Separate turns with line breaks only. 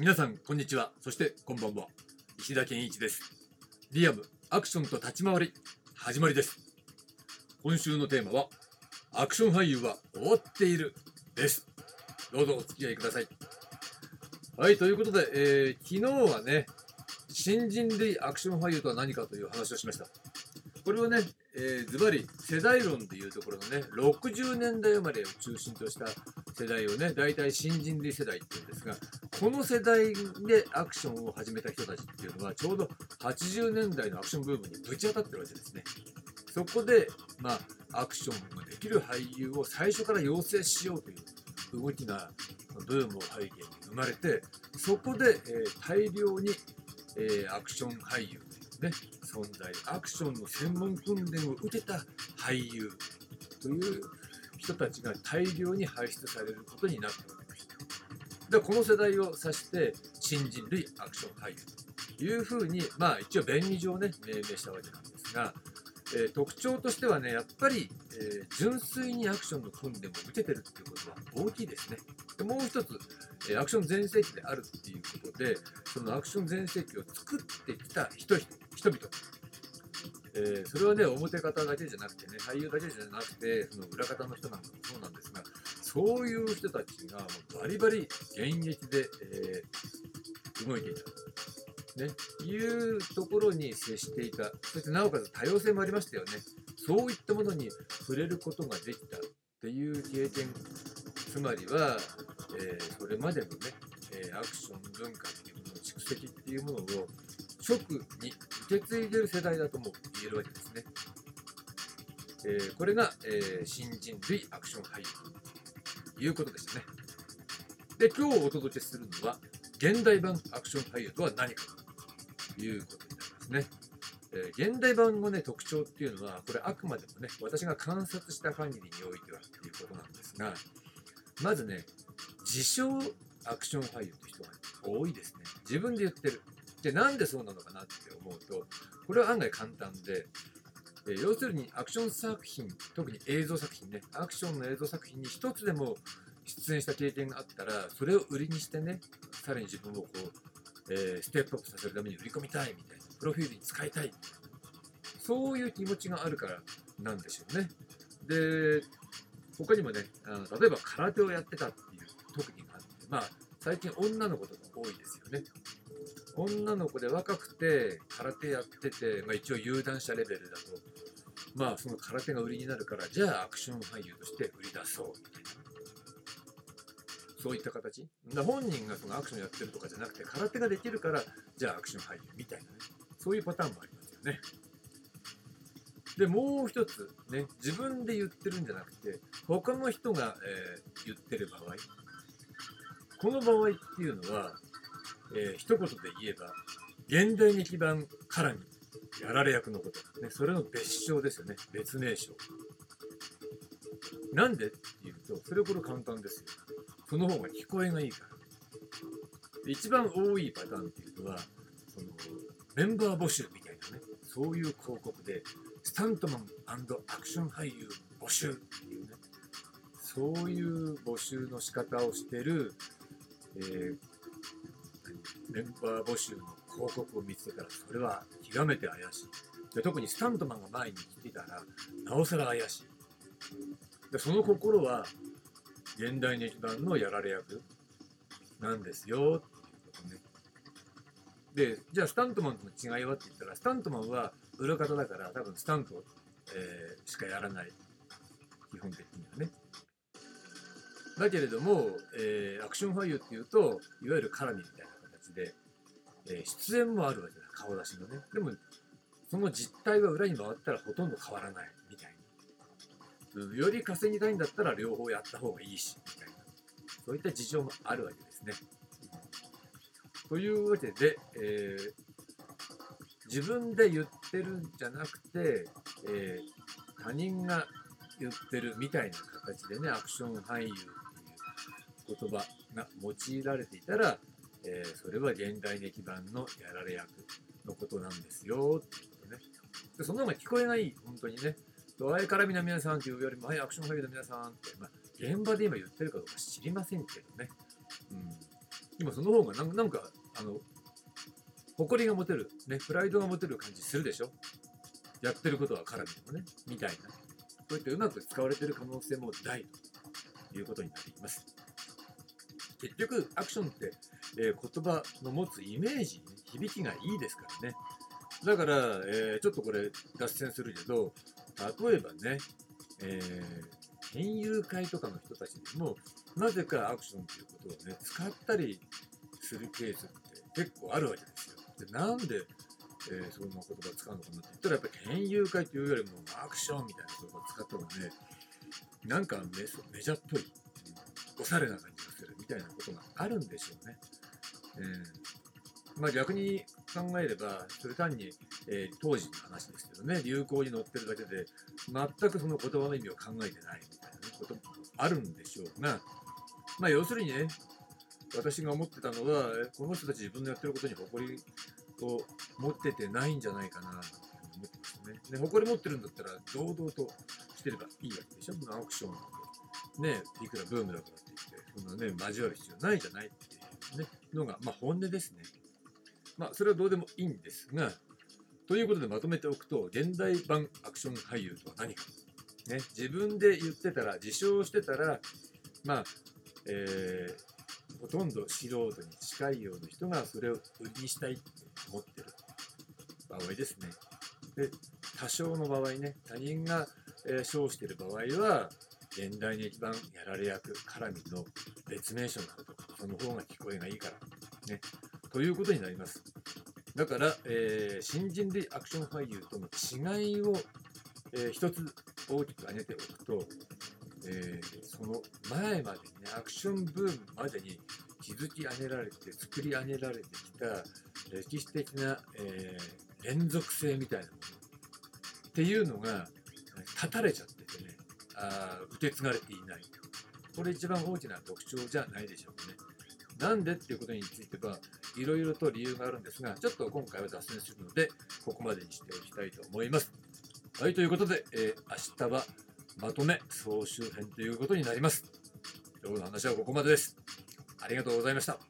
皆さんこんにちは。そしてこんばんは。石田健一です。リアムアクションと立ち回り始まりです。今週のテーマはアクション俳優は終わっているです。どうぞお付き合いください。はいということで、えー、昨日はね新人類アクション俳優とは何かという話をしました。これをね、えー、ズバリ世代論でいうところのね60年代生まれを中心とした世代をね大体新人類世代っていうんですがこの世代でアクションを始めた人たちっていうのはちょうど80年代のアクションブームにぶち当たってるわけですね。そこでまあアクションができる俳優を最初から養成しようという動きがブームを背景に生まれてそこで、えー、大量に、えー、アクション俳優というね存在アクションの専門訓練を受けた俳優という人たちが大量に輩出されることになったわけです。でこの世代を指して新人類アクション俳優というふうにまあ一応便宜上ね命名したわけなんですが、えー、特徴としてはねやっぱり、えー、純粋にアクションの訓練を受けてるっていうことは大きいですね。でもう一つ、えー、アクション全盛期であるっていうことでそのアクション全盛期を作ってきた人々人々えー、それはね、表方だけじゃなくてね、俳優だけじゃなくて、その裏方の人なんかもそうなんですが、そういう人たちがもうバリバリ現役で、えー、動いていた。ね、いうところに接していた。そしてなおかつ多様性もありましたよね。そういったものに触れることができたっていう経験。つまりは、えー、それまでのね、えアクション文化っていうものの蓄積っていうものを直に受け継いでる世代だとも言えるわけですね。えー、これが、えー、新人類アクション俳優ということでしたね。で、今日お届けするのは、現代版アクション俳優とは何かということになりますね。えー、現代版の、ね、特徴っていうのは、これあくまでもね、私が観察した限りにおいてはということなんですが、まずね、自称アクション俳優という人が多いですね。自分で言ってる。で、なんでそうなのかなって思うと、これは案外簡単で、え要するにアクション作品、特に映像作品ね、アクションの映像作品に一つでも出演した経験があったら、それを売りにしてね、さらに自分をこう、えー、ステップアップさせるために売り込みたいみたいな、プロフィールに使いたい。そういう気持ちがあるからなんでしょうね。で、他にもね、あの例えば空手をやってたっていう特技があって、まあ、最近女の子とか多いですよね。女の子で若くて空手やってて、まあ、一応有段者レベルだと。まあその空手が売りになるからじゃあアクション俳優として売り出そうみたいなそういった形。だ本人がそのアクションやってるとかじゃなくて空手ができるからじゃあアクション俳優みたいなね。そういうパターンもありますよね。でもう一つね自分で言ってるんじゃなくて他の人が、えー、言ってる場合。この場合っていうのはえー、一言で言えば、現代劇版からにやられ役のこと、ね、それの別称ですよね、別名称。なんでっていうと、それほど簡単ですよ。その方が聞こえがいいから。一番多いパターンっていうのは、そのメンバー募集みたいなね、そういう広告で、スタントマンアクション俳優募集っていうね、そういう募集の仕方をしてる、えー、メンバー募集の広告を見つけたら、それは極めて怪しい。で特にスタントマンが前に来てたら、なおさら怪しい。でその心は、現代劇版のやられ役なんですよ、っていうことね。で、じゃあスタントマンとの違いはって言ったら、スタントマンは裏方だから、多分スタント、えー、しかやらない。基本的にはね。だけれども、えー、アクション俳優っていうと、いわゆる絡みみたいなで、えー、出演もあるわけだ、顔出しのね。でも、その実態は裏に回ったらほとんど変わらないみたいな。より稼ぎたいんだったら両方やった方がいいし、みたいな。そういった事情もあるわけですね。というわけで、えー、自分で言ってるんじゃなくて、えー、他人が言ってるみたいな形でね、アクション俳優っていう言葉が用いられていたら、えー、それは現代劇版のやられ役のことなんですよっていうことね。でその方が聞こえがい、本当にね。ドアイ絡みの皆さんというよりも、はい、アクション俳優の皆さんって、まあ、現場で今言ってるかどうか知りませんけどね。うん。今その方がなんなんかあの誇りが持てる、ね、プライドが持てる感じするでしょ？やってることは絡みもねみたいなそういったうまく使われてる可能性も大ということになります結局アクションって、えー言葉の持つイメージ、響きがいいですからね。だから、えーちょっとこれ脱線するけど例えばね、えー園遊会とかの人たちでもなぜかアクションということをね使ったりするケースって結構あるわけですよ。でなんで、えーそんな言葉使うのかなって言ったらやっぱり園遊会というよりもアクションみたいな言葉を使った方がねなんかメメジャーっぽい、おしゃれな感じ。たいなことがあるんでしょうね。うんまあ、逆に考えれば、それ単に、えー当時の話ですけどね、流行に乗ってるだけで、全くその言葉の意味を考えてないみたいな、ね、こともあるんでしょうが、まあ、要するにね、私が思ってたのは、この人たち自分のやってることに誇りを持っててないんじゃないかな、なんて思ってますね。で、誇り持ってるんだったら、堂々としてればいいわけでしょ、そのアクションなんてね、いくらブームだからって言っ、そんなね、交わる必要ないじゃないっていう、ね、のが、まあ、本音ですね。まあ、それはどうでもいいんですが、ということでまとめておくと、現代版アクション俳優とは何か。ね、自分で言ってたら、自称してたら、まあ、えーほとんど素人に近いような人がそれを売りにしたいって思ってる場合ですね。で、多少の場合ね、他人が、えー称してる場合は、現代に一番やられ役、絡みの別名称になるとか、その方が聞こえがいいから、ね、ということになります。だから、えー新人類アクション俳優との違いを、えー一つ大きく挙げておくと、えーその前までにね、アクションブームまでに築き上げられて、作り上げられてきた歴史的な、えー連続性みたいなもの。っていうのが断たれちゃって、あ受け継がれていない。これ一番大きな特徴じゃないでしょうかね。なんでっていうことについてはいろいろと理由があるんですが、ちょっと今回は脱線するので、ここまでにしておきたいと思います。はい、ということで、えー明日はまとめ総集編ということになります。今日の話はここまでです。ありがとうございました。